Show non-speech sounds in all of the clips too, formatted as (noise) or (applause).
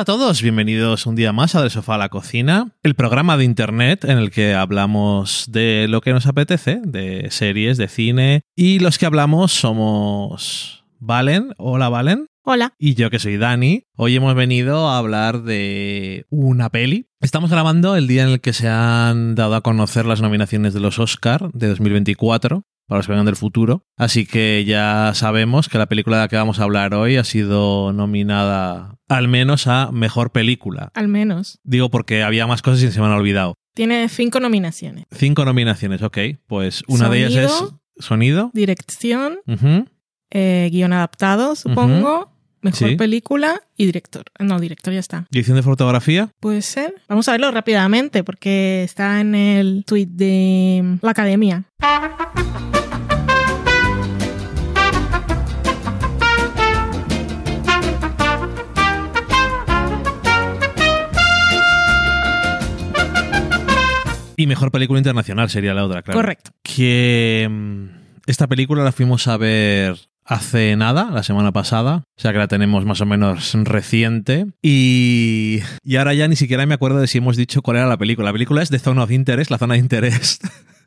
Hola a todos, bienvenidos un día más a Del Sofá a la Cocina, el programa de internet en el que hablamos de lo que nos apetece, de series, de cine, y los que hablamos somos Valen, hola Valen. Hola. Y yo que soy Dani. Hoy hemos venido a hablar de una peli. Estamos grabando el día en el que se han dado a conocer las nominaciones de los Oscar de 2024 para los que vengan del futuro. Así que ya sabemos que la película de la que vamos a hablar hoy ha sido nominada al menos a Mejor Película. Al menos. Digo porque había más cosas y se me han olvidado. Tiene cinco nominaciones. Cinco nominaciones, ok. Pues una de ellas es Sonido. Dirección, eh, guion adaptado, supongo, mejor Sí. película y director. No, director ya está. Dirección de fotografía. Puede ser. Vamos a verlo rápidamente porque está en el tweet de la academia. Y Mejor Película Internacional sería la otra, claro. Correcto. que mm, esta película la fuimos a ver hace nada, la semana pasada, o sea que la tenemos más o menos reciente y, y ahora ya ni siquiera me acuerdo de si hemos dicho cuál era la película. La película es The Zone of Interest, la zona de interés.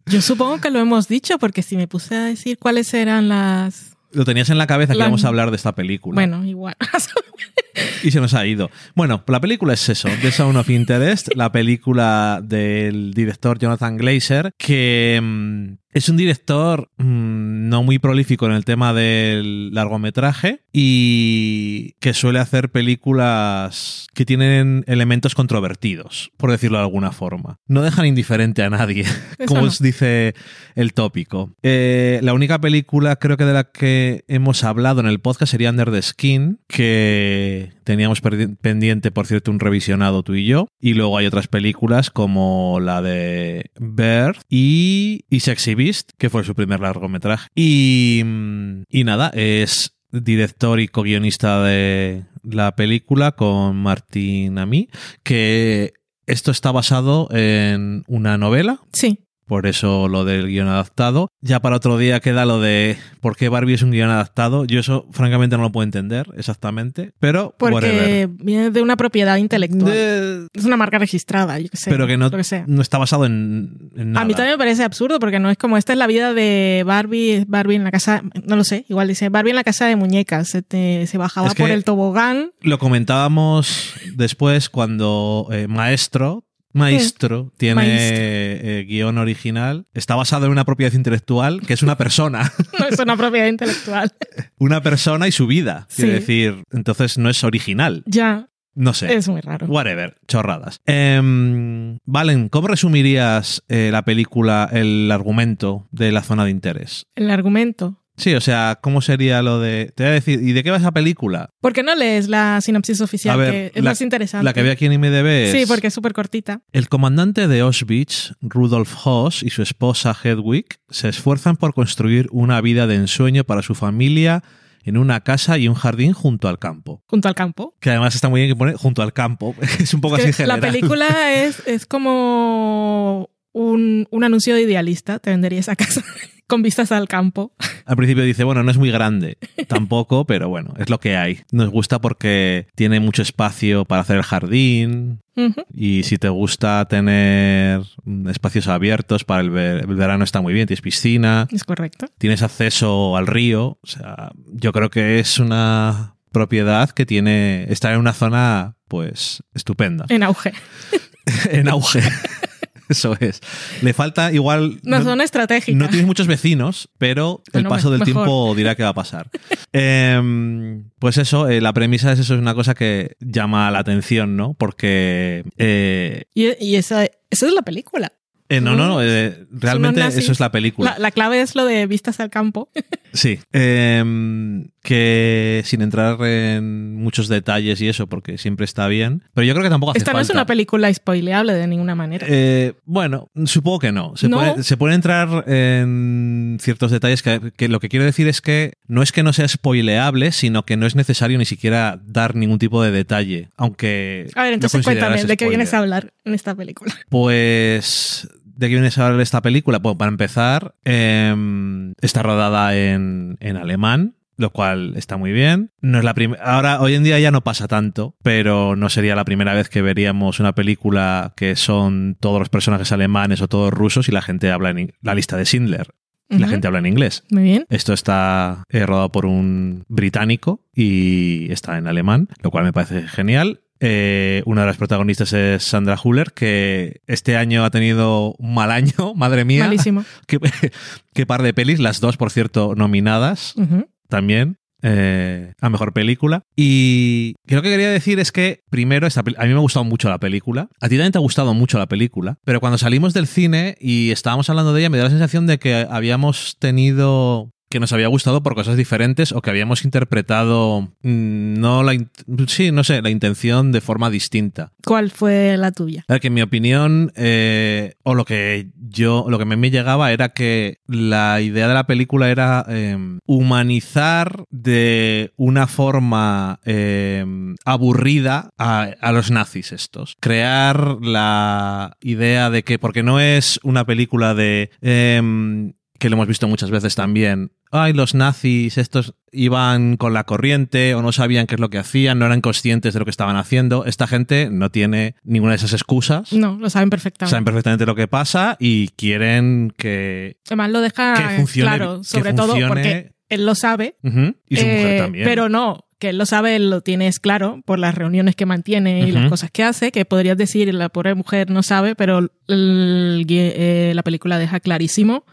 Yo supongo que lo hemos dicho porque si me puse a decir cuáles eran las... Lo tenías en la cabeza que La- íbamos a hablar de esta película Bueno, igual. (laughs) y se nos ha ido. Bueno, la película es eso, The Zone of Interest, la película del director Jonathan Glazer, que mm, es un director mm, no muy prolífico en el tema del largometraje y que suele hacer películas que tienen elementos controvertidos, por decirlo de alguna forma. No dejan indiferente a nadie, (laughs) Eso como no. os dice el tópico. Eh, la única película creo que de la que hemos hablado en el podcast sería Under the Skin, que teníamos pendiente, por cierto, un revisionado tú y yo. Y luego hay otras películas como la de Bird y, y Sexy Que fue su primer largometraje. Y, mm, y nada, es director y co-guionista de la película con Martin Ami, que esto está basado en una novela Sí. Por eso lo del guion adaptado. Ya para otro día queda lo de por qué Barbie es un guion adaptado. Yo eso francamente no lo puedo entender exactamente, pero Porque whatever. viene de una propiedad intelectual. De- Es una marca registrada, yo qué sé. pero que no, lo que sea. no está basado en, en nada. A mí también me parece absurdo porque no es como esta es la vida de Barbie, Barbie en la casa, no lo sé, igual dice Barbie en la casa de muñecas, se, te- se bajaba Es que- por el tobogán. Lo comentábamos después cuando eh, Maestro, Maestro, tiene Maestro. eh, guion original. Está basado en una propiedad intelectual que es una persona. (laughs) No es una propiedad intelectual. (laughs) una persona y su vida. Sí. Quiero decir, entonces no es original. ya, No sé. es muy raro. Whatever, chorradas. Em, Valen, ¿cómo resumirías eh, la película, el argumento de la zona de interés? El argumento. Sí, o sea, ¿cómo sería lo de... Te voy a decir, ¿y de qué va esa película? ¿Por qué no lees la sinopsis oficial? A ver, que es la- más interesante. La que ve aquí en IMDB es... Sí, porque es súper cortita. El comandante de Auschwitz, Rudolf Hoss, y su esposa Hedwig se esfuerzan por construir una vida de ensueño para su familia en una casa y un jardín junto al campo. Junto al campo. Que además está muy bien que pone junto al campo. (laughs) Es un poco Que así general. la película es, es como un, un anuncio de idealista. Te vendería esa casa (laughs) con vistas al campo. (laughs) Al principio dice, bueno, no es muy grande, tampoco, (laughs) pero bueno, es lo que hay. Nos gusta porque tiene mucho espacio para hacer el jardín y si te gusta tener espacios abiertos para el, ver- el verano está muy bien, tienes piscina, Es correcto. tienes acceso al río, o sea, yo creo que es una propiedad que tiene, está en una zona pues estupenda, En auge. en auge. (laughs) Eso es. Le falta igual... Una no- zona estratégica. no tienes muchos vecinos, pero el paso del mejor. tiempo dirá qué va a pasar. (laughs) Em, pues eso, eh, la premisa es eso, es una cosa que llama la atención, ¿no? Porque... eh, Y, y esa, esa es la película. eh, no, no, no, eh, realmente eso es la película. La, la clave es lo de vistas al campo. Sí. Em, que sin entrar en muchos detalles y eso, porque siempre está bien. Pero yo creo que tampoco hace Esta no es una película spoileable de ninguna manera. Eh, bueno, supongo que no. Se, No. Puede, se puede entrar en ciertos detalles que, que lo que quiero decir es que no es que no sea spoileable, sino que no es necesario ni siquiera dar ningún tipo de detalle. Aunque. a ver, entonces cuéntame, ¿de qué vienes a hablar en esta película? Pues. ¿De qué vienes a hablar esta película? Bueno, para empezar, em, está rodada en, en alemán. Lo cual está muy bien. No es la primera. Ahora, hoy en día ya no pasa tanto, pero no sería la primera vez que veríamos una película que son todos los personajes alemanes o todos rusos y la gente habla en la lista de Schindler. y La gente habla en inglés. Muy bien. Esto está eh, rodado por un británico y está en alemán, lo cual me parece genial. Eh, una de las protagonistas es Sandra Huller, que este año ha tenido un mal año, (laughs) madre mía. Malísimo. (laughs) Qué, qué par de pelis, las dos, por cierto, nominadas. También eh, a mejor película. Y lo que quería decir es que, primero, esta a mí me ha gustado mucho la película. A ti también te ha gustado mucho la película. Pero cuando salimos del cine y estábamos hablando de ella, me da la sensación de que habíamos tenido que nos había gustado por cosas diferentes o que habíamos interpretado mm, no la sí no sé la intención de forma distinta ¿Cuál fue la tuya? que en mi opinión, eh, o lo que yo, lo que me, me llegaba era que la idea de la película era eh, humanizar de una forma eh, aburrida a, a los nazis estos. Crear la idea de que, porque no es una película de... em, que lo hemos visto muchas veces también. Ay, los nazis, estos iban con la corriente o no sabían qué es lo que hacían, no eran conscientes de lo que estaban haciendo. Esta gente no tiene ninguna de esas excusas. No, lo saben perfectamente. Saben perfectamente lo que pasa y quieren que. Además lo deja Que funcione- claro, que sobre todo porque él lo sabe. Y su mujer eh, también. Pero no, que él lo sabe, él lo tienes claro por las reuniones que mantiene y las cosas que hace, que podrías decir la pobre mujer no sabe, pero el eh, la película deja clarísimo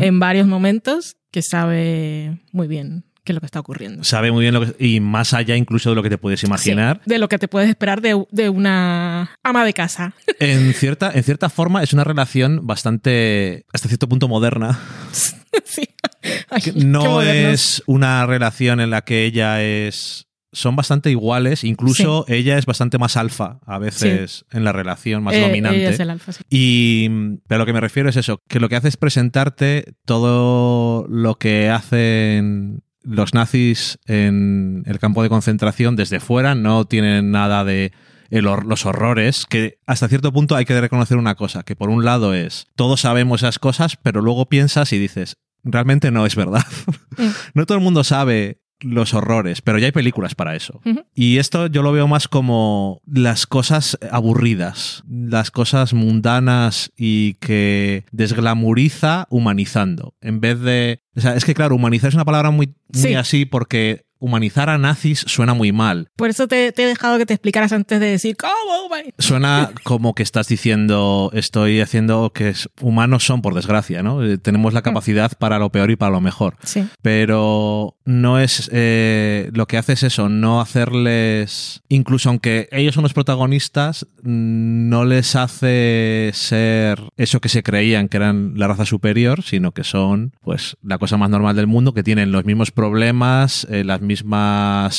En varios momentos que sabe muy bien qué es lo que está ocurriendo. Sabe muy bien lo que. Y más allá incluso de lo que te puedes imaginar. Sí, de lo que te puedes esperar de, de una ama de casa. (laughs) En, cierta, en cierta forma es una relación bastante. hasta cierto punto moderna. sí. (laughs) Ay, no es una relación en la que ella es. Son bastante iguales, incluso ella es bastante más alfa a veces en la relación, más Eh, dominante. ella es el alfa, sí. Y pero lo que me refiero es eso, que lo que hace es presentarte todo lo que hacen los nazis en el campo de concentración desde fuera, no tienen nada de el hor- los horrores, que hasta cierto punto hay que reconocer una cosa, que por un lado es, todos sabemos esas cosas, pero luego piensas y dices, realmente no es verdad. (laughs) No todo el mundo sabe los horrores, pero ya hay películas para eso. Y esto yo lo veo más como las cosas aburridas, las cosas mundanas y que desglamuriza humanizando. En vez de. O sea, es que claro, humanizar es una palabra muy, muy Sí. así porque humanizar a nazis suena muy mal. Por eso te, te he dejado que te explicaras antes de decir, ¿cómo? güey?". Suena como que estás diciendo, estoy haciendo que humanos son, por desgracia, ¿no? Eh, Tenemos la capacidad para lo peor y para lo mejor. Sí. pero no es eh, lo que hace es eso, no hacerles, incluso aunque ellos son los protagonistas, mm, no les hace ser eso que se creían que eran la raza superior, sino que son pues la cosa más normal del mundo, que tienen los mismos problemas, eh, las mismas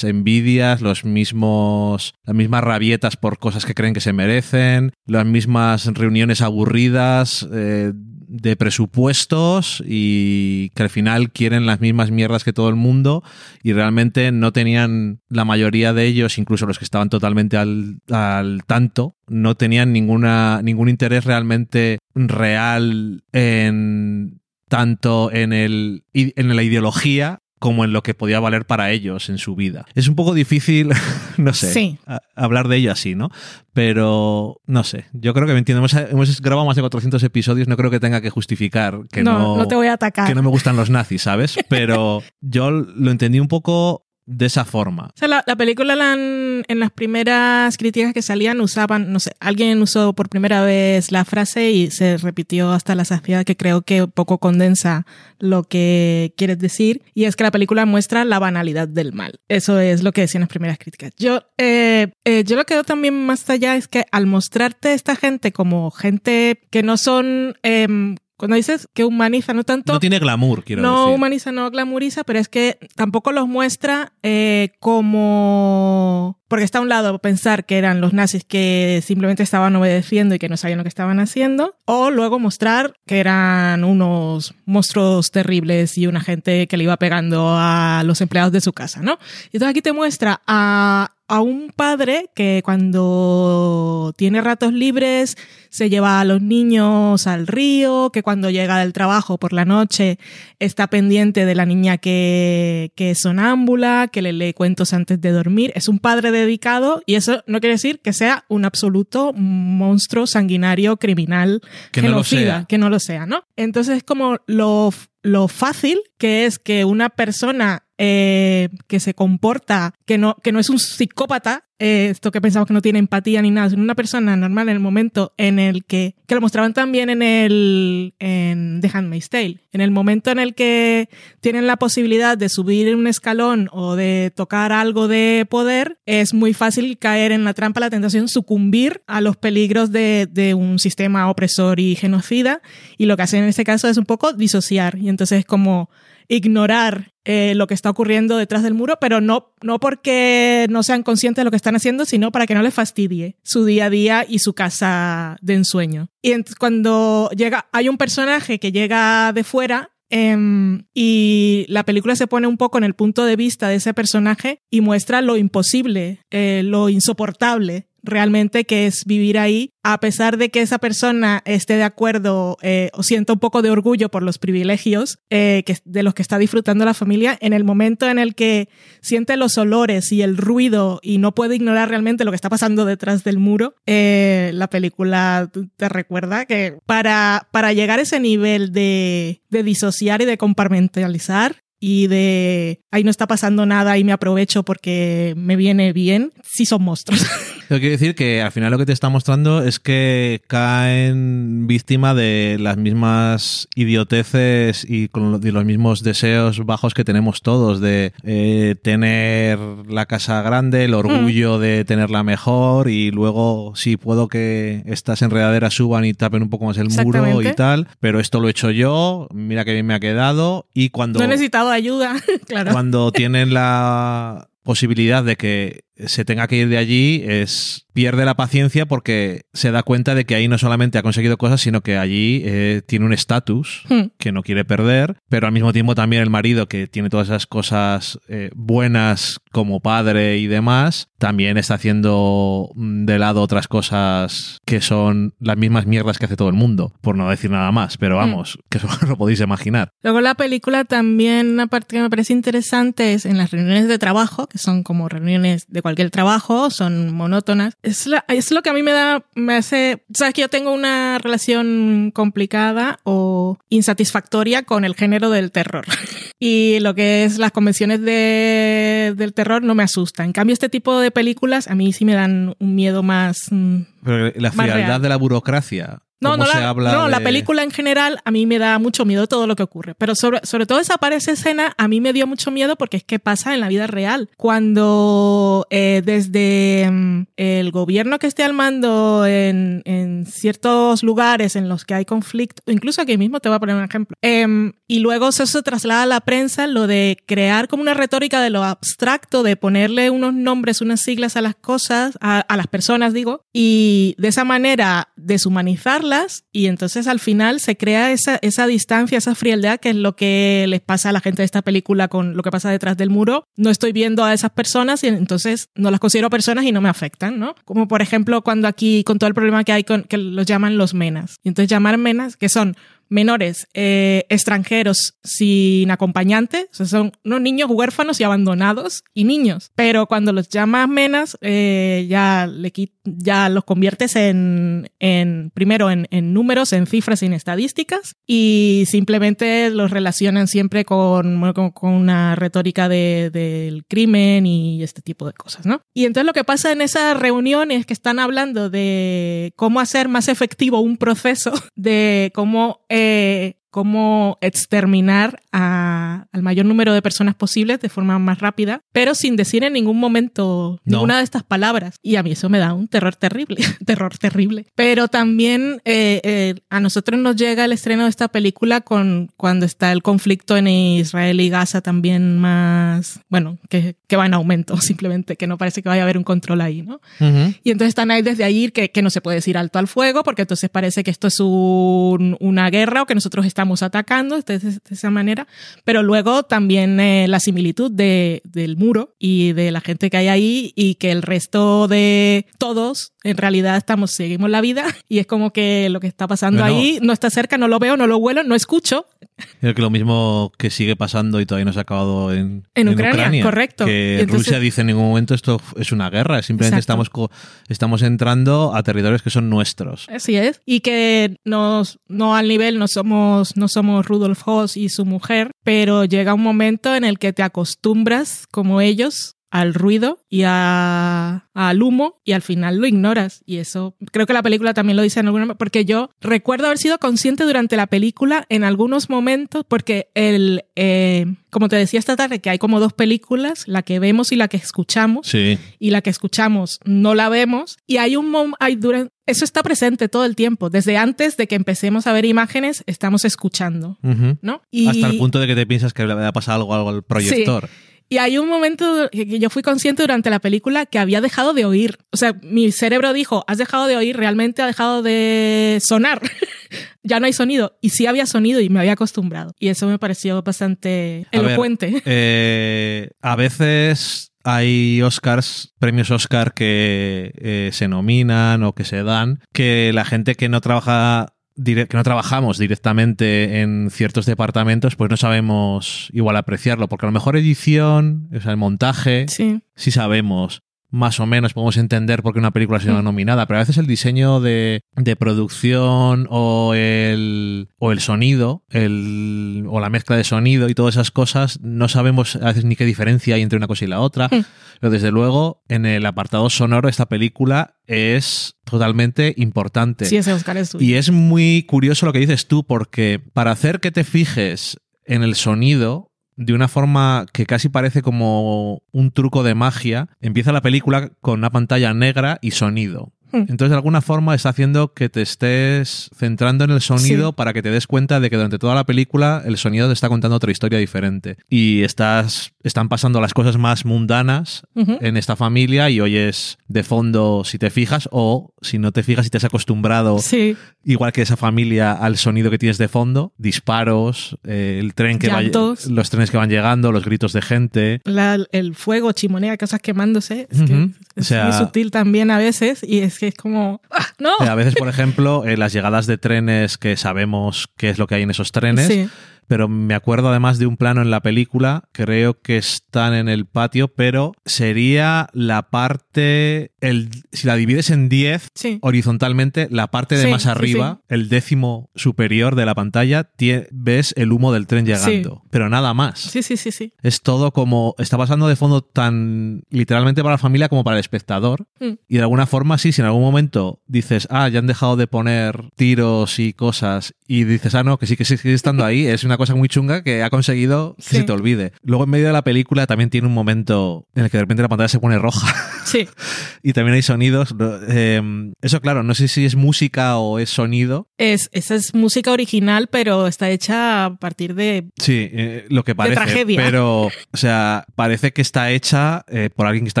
envidias, los mismos, las mismas rabietas por cosas que creen que se merecen, las mismas reuniones aburridas. eh, de presupuestos y que al final quieren las mismas mierdas que todo el mundo y realmente no tenían la mayoría de ellos, incluso los que estaban totalmente al, al tanto, no tenían ninguna, ningún interés realmente real en tanto en, el, en la ideología como en lo que podía valer para ellos en su vida. Es un poco difícil, (laughs) no sé, Sí. a- hablar de ello así, ¿no? Pero, no sé, yo creo que me entiendo. Hemos, hemos grabado más de 400 episodios, no creo que tenga que justificar que no, no, no te voy a atacar. que no me gustan los nazis, ¿sabes? (laughs) Pero yo lo entendí un poco de esa forma. O sea, la, la película en las primeras críticas que salían usaban, no sé, alguien usó por primera vez la frase y se repitió hasta la saciedad que creo que poco condensa lo que quieres decir y es que la película muestra la banalidad del mal. Eso es lo que decían las primeras críticas. Yo, eh, eh, yo lo que veo también más allá es que al mostrarte esta gente como gente que no son... em, cuando dices que humaniza, no tanto No tiene glamour, quiero no decir. humaniza, no glamuriza, pero es que tampoco los muestra eh, como... Porque está a un lado pensar que eran los nazis que simplemente estaban obedeciendo y que no sabían lo que estaban haciendo, o luego mostrar que eran unos monstruos terribles y una gente que le iba pegando a los empleados de su casa, ¿no? Y entonces aquí te muestra a a un padre que cuando tiene ratos libres se lleva a los niños al río, que cuando llega del trabajo por la noche está pendiente de la niña que, que es sonámbula, que le lee cuentos antes de dormir. Es un padre dedicado y eso no quiere decir que sea un absoluto monstruo sanguinario criminal Que no lo sea. que no lo sea, ¿no? Entonces es como lo, lo fácil que es que una persona eh, que se comporta, que no, que no es un psicópata, eh, esto que pensamos que no tiene empatía ni nada, sino una persona normal en el momento en el que, que lo mostraban también en el, en The Handmaid's Tale, en el momento en el que tienen la posibilidad de subir un escalón o de tocar algo de poder, es muy fácil caer en la trampa, la tentación, sucumbir a los peligros de, de un sistema opresor y genocida, y lo que hacen en este caso es un poco disociar, y entonces es como ignorar eh, lo que está ocurriendo detrás del muro, pero no, no porque no sean conscientes de lo que están haciendo, sino para que no les fastidie su día a día y su casa de ensueño. Y cuando llega, hay un personaje que llega de fuera em, y la película se pone un poco en el punto de vista de ese personaje y muestra lo imposible, eh, lo insoportable realmente que es vivir ahí, a pesar de que esa persona esté de acuerdo eh, o sienta un poco de orgullo por los privilegios eh, de los que está disfrutando la familia, en el momento en el que siente los olores y el ruido y no puede ignorar realmente lo que está pasando detrás del muro, eh, la película te recuerda que para, para llegar a ese nivel de, de disociar y de compartimentalizar, y de ahí no está pasando nada y me aprovecho porque me viene bien, sí son monstruos. (laughs) Eso quiere decir que al final lo que te está mostrando es que caen víctima de las mismas idioteces y con los mismos deseos bajos que tenemos todos de eh, tener la casa grande, el orgullo de tenerla mejor y luego si puedo que estas enredaderas suban y tapen un poco más el muro y tal, pero esto lo he hecho yo, mira que bien me ha quedado y cuando No he necesitado ayuda, (laughs) cuando tienen la posibilidad de que se tenga que ir de allí es pierde la paciencia porque se da cuenta de que ahí no solamente ha conseguido cosas sino que allí eh, tiene un estatus Hmm. que no quiere perder pero al mismo tiempo también el marido que tiene todas esas cosas eh, buenas como padre y demás también está haciendo mm, de lado otras cosas que son las mismas mierdas que hace todo el mundo por no decir nada más pero vamos (laughs) que eso lo podéis imaginar Luego la película también, una parte que me parece interesante es en las reuniones de trabajo, que son como reuniones de cualquier trabajo, son monótonas. Es, la- es lo que a mí me da, me hace, sabes que yo tengo una relación complicada o insatisfactoria con el género del terror. (laughs) y lo que es las convenciones de, del terror no me asusta. En cambio, este tipo de películas a mí sí me dan un miedo más... mm, Pero la frialdad de la burocracia. No, no, la, no la de- película en general a mí me da mucho miedo todo lo que ocurre. Pero sobre, sobre todo esa esa escena a mí me dio mucho miedo porque es que pasa en la vida real. Cuando eh, desde mm, el gobierno que esté al mando en, en ciertos lugares en los que hay conflicto, incluso aquí mismo te voy a poner un ejemplo, em, y luego eso se traslada a la prensa, lo de crear como una retórica de lo abstracto, de ponerle unos nombres, unas siglas a las cosas, a, a las personas digo, y de esa manera deshumanizarlas y entonces al final se crea esa, esa distancia, esa frialdad que es lo que les pasa a la gente de esta película con lo que pasa detrás del muro. No estoy viendo a esas personas y entonces no las considero personas y no me afectan, ¿no? Como por ejemplo cuando aquí con todo el problema que hay con que los llaman los menas. Y entonces llamar menas, que son menores eh, extranjeros sin acompañante, o sea, son unos niños huérfanos y abandonados y niños. Pero cuando los llamas menas, eh, ya, le, ya los conviertes en, en primero en, en números, en cifras en estadísticas y simplemente los relacionan siempre con, con, con una retórica de- del crimen y este tipo de cosas, ¿no? Y entonces lo que pasa en esa reunión es que están hablando de cómo hacer más efectivo un proceso, (laughs) de cómo, eh, cómo exterminar a- al mayor número de personas posibles de forma más rápida, pero sin decir en ningún momento No. ninguna de estas palabras. Y a mí eso me da un terror terrible, (laughs) terror terrible. Pero también eh, eh, a nosotros nos llega el estreno de esta película con cuando está el conflicto en Israel y Gaza también más, bueno, que, que va en aumento (laughs) simplemente, que no parece que vaya a haber un control ahí, ¿no? Ujú. Y entonces están ahí desde ahí que, que no se puede decir alto al fuego, porque entonces parece que esto es un- una guerra o que nosotros estamos estamos atacando de, de esa manera, pero luego también eh, la similitud de, del muro y de la gente que hay ahí y que el resto de todos en realidad estamos, seguimos la vida (laughs) y es como que lo que está pasando Bueno. ahí no está cerca, no lo veo, no lo huelo, no escucho. (laughs) Creo que lo mismo que sigue pasando y todavía no se ha acabado en, En Ucrania, correcto. Que entonces- Rusia dice en ningún momento esto es una guerra, simplemente Exacto. estamos, estamos entrando a territorios que son nuestros. Así es. Y que nos, no al nivel, no somos, no somos Rudolf Hoss y su mujer, pero llega un momento en el que te acostumbras, como ellos, al ruido y a, al humo y al final lo ignoras. Y eso creo que la película también lo dice en alguna porque yo recuerdo haber sido consciente durante la película en algunos momentos porque el, eh, como te decía esta tarde, que hay como dos películas, la que vemos y la que escuchamos Sí, y la que escuchamos no la vemos y hay un mom hay duran- eso está presente todo el tiempo desde antes de que empecemos a ver imágenes estamos escuchando. ¿no? y, hasta el punto de que te piensas que le va a pasar algo, algo al proyector. Y hay un momento que yo fui consciente durante la película que había dejado de oír. O sea mi cerebro dijo has dejado de oír realmente ha dejado de sonar (laughs) ya no hay sonido. Y sí había sonido y me había acostumbrado. Y eso me pareció bastante A ver, elocuente. (laughs) Eh, a veces hay Oscars, premios Oscar que eh, se nominan o que se dan, que la gente que no trabaja que no trabajamos directamente en ciertos departamentos, pues no sabemos igual apreciarlo, porque a lo mejor edición, o sea, el montaje, sí. sí sabemos, más o menos podemos entender por qué una película ha sido Mm. nominada, pero a veces el diseño de, de producción o el, o el sonido el, o la mezcla de sonido y todas esas cosas, no sabemos a veces ni qué diferencia hay entre una cosa y la otra. Mm. Pero desde luego, en el apartado sonoro, esta película es totalmente importante. sí ese Oscar es. Y es muy curioso lo que dices tú, porque para hacer que te fijes en el sonido de una forma que casi parece como un truco de magia, empieza la película con una pantalla negra y sonido. Hmm. Entonces, de alguna forma, está haciendo que te estés centrando en el sonido Sí. para que te des cuenta de que durante toda la película el sonido te está contando otra historia diferente. Y estás, están pasando las cosas más mundanas en esta familia y oyes de fondo si te fijas o si no te fijas y te has acostumbrado sí igual que esa familia al sonido que tienes de fondo, disparos, eh, el tren que va, los trenes que van llegando, los gritos de gente. la- el fuego, chimonea, cosas quemándose. Es que es O sea- muy sutil también a veces y es que es como, ¡ah, no! Eh, A veces, por ejemplo, eh, las llegadas de trenes que sabemos qué es lo que hay en esos trenes, Sí. Pero me acuerdo además de un plano en la película, creo que están en el patio, pero sería la parte, el, si la divides en 10, Sí. horizontalmente, la parte de Sí, más sí, arriba, el décimo superior de la pantalla, tie- ves el humo del tren llegando, pero nada más. Sí, sí, sí, sí. Es todo como. Está pasando de fondo tan literalmente para la familia como para el espectador. Mm. Y de alguna forma, sí, si en algún momento dices, ah, ya han dejado de poner tiros y cosas, y dices, ah, no, que sí que sigue estando ahí, es una cosa muy chunga que ha conseguido que Sí. se te olvide. Luego, en medio de la película, también tiene un momento en el que de repente la pantalla se pone roja Sí. (laughs) y también hay sonidos. Eh, eso, claro, no sé si es música o es sonido. Es, esa es música original, pero está hecha a partir de... Sí, eh, lo que parece. tragedia. Pero, o sea, parece que está hecha eh, por alguien que está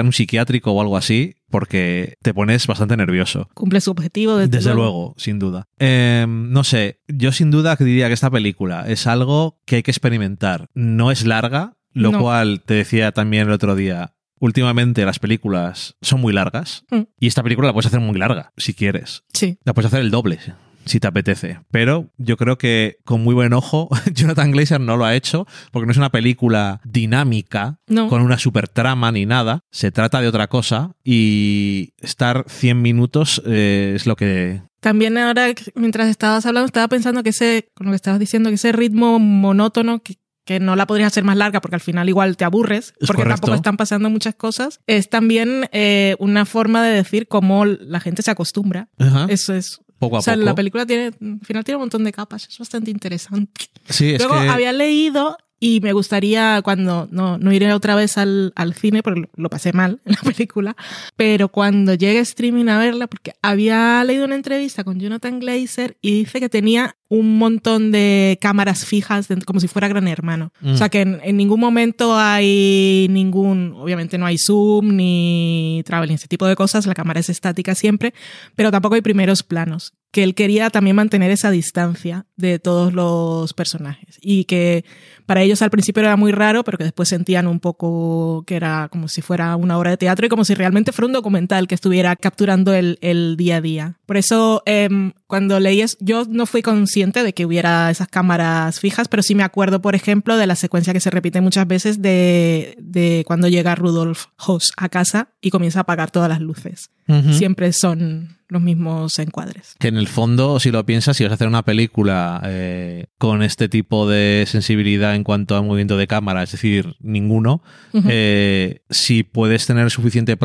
en un psiquiátrico o algo así, porque te pones bastante nervioso. Cumple su objetivo. Desde, Desde luego, sin duda. Eh, no sé, yo sin duda diría que esta película es algo que hay que experimentar. No es larga, lo No. cual te decía también el otro día. Últimamente las películas son muy largas Mm. y esta película la puedes hacer muy larga, si quieres. Sí. La puedes hacer el doble, si te apetece. Pero yo creo que con muy buen ojo, (laughs) Jonathan Glazer no lo ha hecho, porque no es una película dinámica, No. con una super trama ni nada. Se trata de otra cosa y estar 100 minutos eh, es lo que... También ahora, mientras estabas hablando, estaba pensando que ese, con lo que estabas diciendo, que ese ritmo monótono que, que no la podrías hacer más larga porque al final igual te aburres, Es porque correcto. tampoco están pasando muchas cosas, es también eh, una forma de decir cómo la gente se acostumbra. Ajá, Eso es. Poco a o sea, poco. la película tiene, al final tiene un montón de capas, es bastante interesante. Sí, es Luego que... había leído y me gustaría cuando no, no iré otra vez al, al cine porque lo, lo pasé mal en la (laughs) película, pero cuando llegue streaming a verla, porque había leído una entrevista con Jonathan Glazer y dice que tenía un montón de cámaras fijas, como si fuera Gran Hermano. Mm. O sea que en, en ningún momento hay ningún, obviamente no hay zoom ni traveling, ese tipo de cosas, la cámara es estática siempre, pero tampoco hay primeros planos. Que él quería también mantener esa distancia de todos los personajes y que para ellos al principio era muy raro, pero que después sentían un poco que era como si fuera una obra de teatro y como si realmente fuera un documental que estuviera capturando el, el día a día. Por eso, em, cuando leí eso, yo no fui consciente de que hubiera esas cámaras fijas, pero sí me acuerdo, por ejemplo, de la secuencia que se repite muchas veces de, de cuando llega Rudolf Hoss a casa y comienza a apagar todas las luces. Siempre son los mismos encuadres. Que en el fondo, si lo piensas, si vas a hacer una película eh, con este tipo de sensibilidad en cuanto a movimiento de cámara, es decir, ninguno, eh, si puedes tener suficiente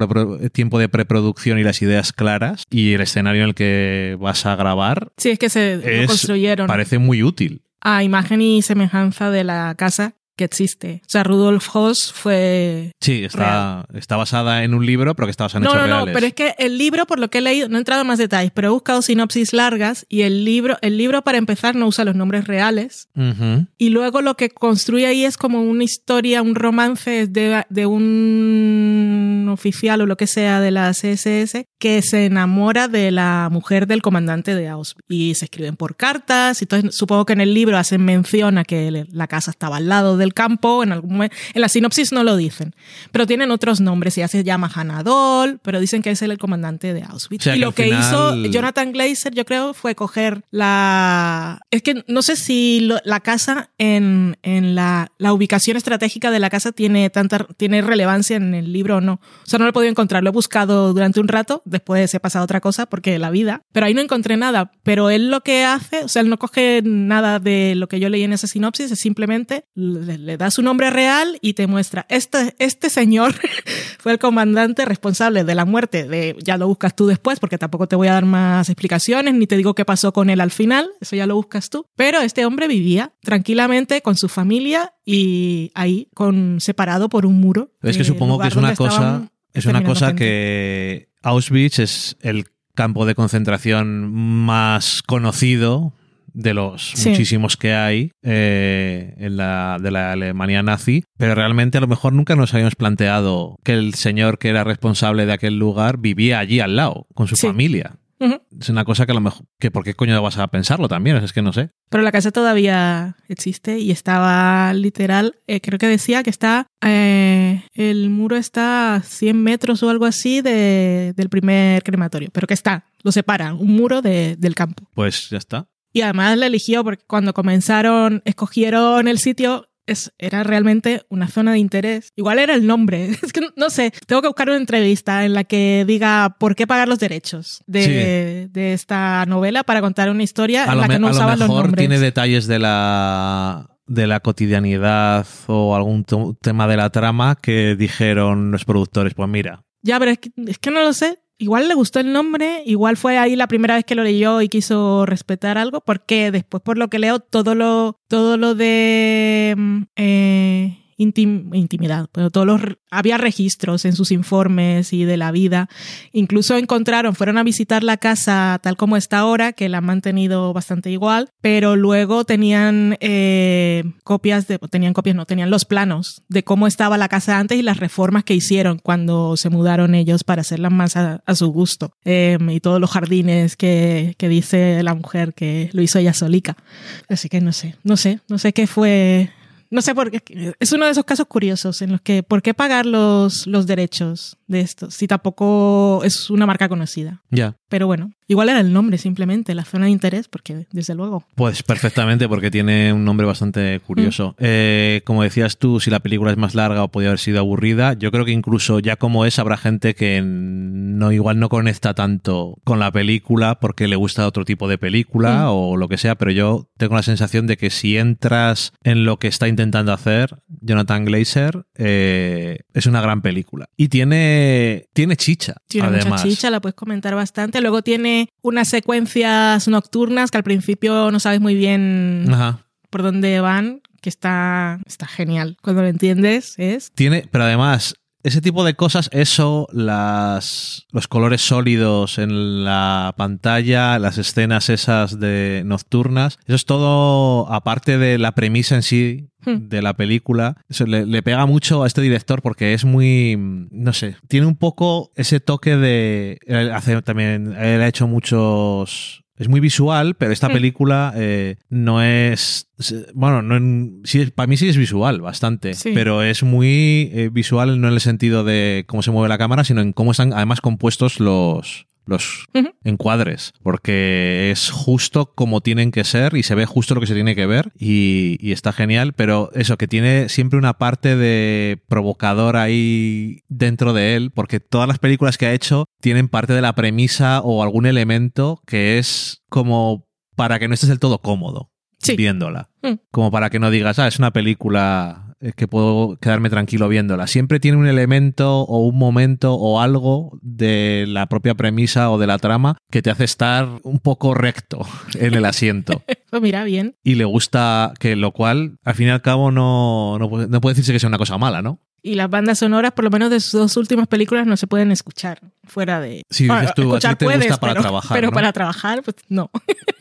tiempo de preproducción y las ideas claras y el escenario en el que vas a grabar, Sí, es que se lo construyeron parece muy útil. a imagen y semejanza de la casa que existe. O sea, Rudolf Hoss fue... Sí, está, está basada en un libro, pero que está basada en No, hechos no, no, reales. pero es que el libro, por lo que he leído, no he entrado en más detalles, pero he buscado sinopsis largas y el libro, el libro para empezar no usa los nombres reales Ujú. y luego lo que construye ahí es como una historia, un romance de, de un oficial o lo que sea de la CSS que se enamora de la mujer del comandante de Auschwitz y se escriben por cartas y entonces supongo que en el libro hacen mención a que la casa estaba al lado del campo en algún momento en la sinopsis no lo dicen pero tienen otros nombres ya se llama Hanadol pero dicen que es el comandante de Auschwitz. O sea, y que lo que final- hizo Jonathan Glazer yo creo fue coger la es que no sé si lo- la casa en, en la, la ubicación estratégica de la casa tiene tanta tiene relevancia en el libro o no. O sea no lo he podido encontrar lo he buscado durante un rato después he pasado a otra cosa porque la vida pero ahí no encontré nada pero él lo que hace o sea él no coge nada de lo que yo leí en esa sinopsis es simplemente le, le da su nombre real y te muestra este este señor (laughs) fue el comandante responsable de la muerte de ya lo buscas tú después porque tampoco te voy a dar más explicaciones ni te digo qué pasó con él al final eso ya lo buscas tú pero este hombre vivía tranquilamente con su familia y ahí con separado por un muro Es que supongo que es una cosa, es una cosa gente. que Auschwitz es el campo de concentración más conocido de los Sí. muchísimos que hay eh, en la, de la Alemania nazi, pero realmente a lo mejor nunca nos habíamos planteado que el señor que era responsable de aquel lugar vivía allí al lado, con su Sí. familia. Es una cosa que a lo mejor, que por qué coño vas a pensarlo también, es que no sé. Pero la casa todavía existe y estaba literal, eh, creo que decía que está, eh, el muro está a 100 metros o algo así de, del primer crematorio, pero que está, lo separa, un muro de- del campo. Pues ya está. Y además la eligió porque cuando comenzaron, escogieron el sitio, es, era realmente una zona de interés. Igual era el nombre. (laughs) Es que no sé, tengo que buscar una entrevista en la que diga por qué pagar los derechos de, de esta novela para contar una historia A en la que no a lo usaban los mejor nombres. tiene detalles de la de la cotidianidad o algún tema de la trama que dijeron los productores, pues mira, Ya, pero es que, es que no lo sé. Igual le gustó el nombre, igual fue ahí la primera vez que lo leyó y quiso respetar algo, porque después por lo que leo todo lo todo lo de mm, eh, intim- intimidad, pero todos los había registros en sus informes y de la vida. Incluso encontraron, fueron a visitar la casa tal como está ahora, que la han mantenido bastante igual, pero luego tenían eh, copias de, tenían copias, no, tenían los planos de cómo estaba la casa antes y las reformas que hicieron cuando se mudaron ellos para hacerlas más a, su gusto. Eh, y todos los jardines que, que dice la mujer que lo hizo ella solica. Así que no sé, no sé, no sé qué fue no sé por qué. Es uno de esos casos curiosos en los que, ¿por qué pagar los, los derechos de esto? Si tampoco es una marca conocida. ya. Pero bueno, igual era el nombre simplemente, la zona de interés, porque desde luego. Pues perfectamente, porque tiene un nombre bastante curioso. Mm. Eh, como decías tú, si la película es más larga o podría haber sido aburrida, yo creo que incluso ya como es, habrá gente que no igual no conecta tanto con la película porque le gusta otro tipo de película Mm. o lo que sea, pero yo tengo la sensación de que si entras en lo que está intentando hacer Jonathan Glazer, eh, es una gran película. Y tiene, tiene chicha, Tiene además. mucha chicha, la puedes comentar bastante. Luego tiene unas secuencias nocturnas que al principio no sabes muy bien Ajá. por dónde van, que está, está genial. Cuando lo entiendes, es. Tiene, pero además, ese tipo de cosas, eso, las, los colores sólidos en la pantalla, las escenas esas de nocturnas, eso es todo, aparte de la premisa en sí Hmm. de la película, eso le, le pega mucho a este director porque es muy, no sé, tiene un poco ese toque de, él hace también, él ha hecho muchos es muy visual, pero esta película eh, no es. Bueno, no en- sí, para mí sí es visual, bastante. Sí. Pero es muy eh, visual no en el sentido de cómo se mueve la cámara, sino en cómo están además compuestos los, los encuadres. Porque es justo como tienen que ser y se ve justo lo que se tiene que ver y, y está genial. Pero eso, que tiene siempre una parte de provocador ahí dentro de él, porque todas las películas que ha hecho tienen parte de la premisa o algún elemento que es como para que no estés del todo cómodo Sí. viéndola. Mm. Como para que no digas, ah, es una película que puedo quedarme tranquilo viéndola. Siempre tiene un elemento o un momento o algo de la propia premisa o de la trama que te hace estar un poco recto (laughs) en el asiento. (laughs) Pues mira, bien. y le gusta que lo cual, al fin y al cabo, no, no, puede, no puede decirse que sea una cosa mala, ¿no? Y las bandas sonoras, por lo menos de sus dos últimas películas, no se pueden escuchar fuera de. Sí, dices Bueno, tú, a ti escuchar te gusta puedes, para pero, trabajar, Pero ¿no? para trabajar, pues no.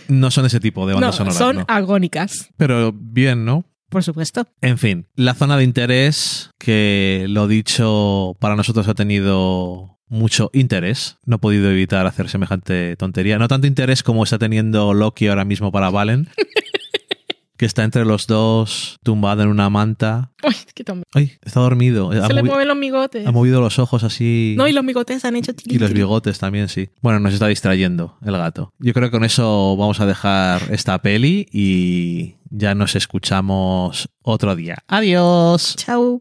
No son ese tipo de No, bandas sonoras. son ¿no? agónicas, Pero bien, ¿no? Por supuesto. En fin, la zona de interés, que lo dicho para nosotros ha tenido mucho interés. No he podido evitar hacer semejante tontería. No tanto interés como está teniendo Loki ahora mismo para Valen, (laughs) que está entre los dos, tumbado en una manta. Uy, qué tonto. ¡Ay! Está dormido. Ha, Se le mueven los migotes. ha movido los ojos así. No, y los migotes han hecho Y los bigotes también, sí. Bueno, nos está distrayendo el gato. Yo creo que con eso vamos a dejar esta peli y ya nos escuchamos otro día. Adiós. Chau.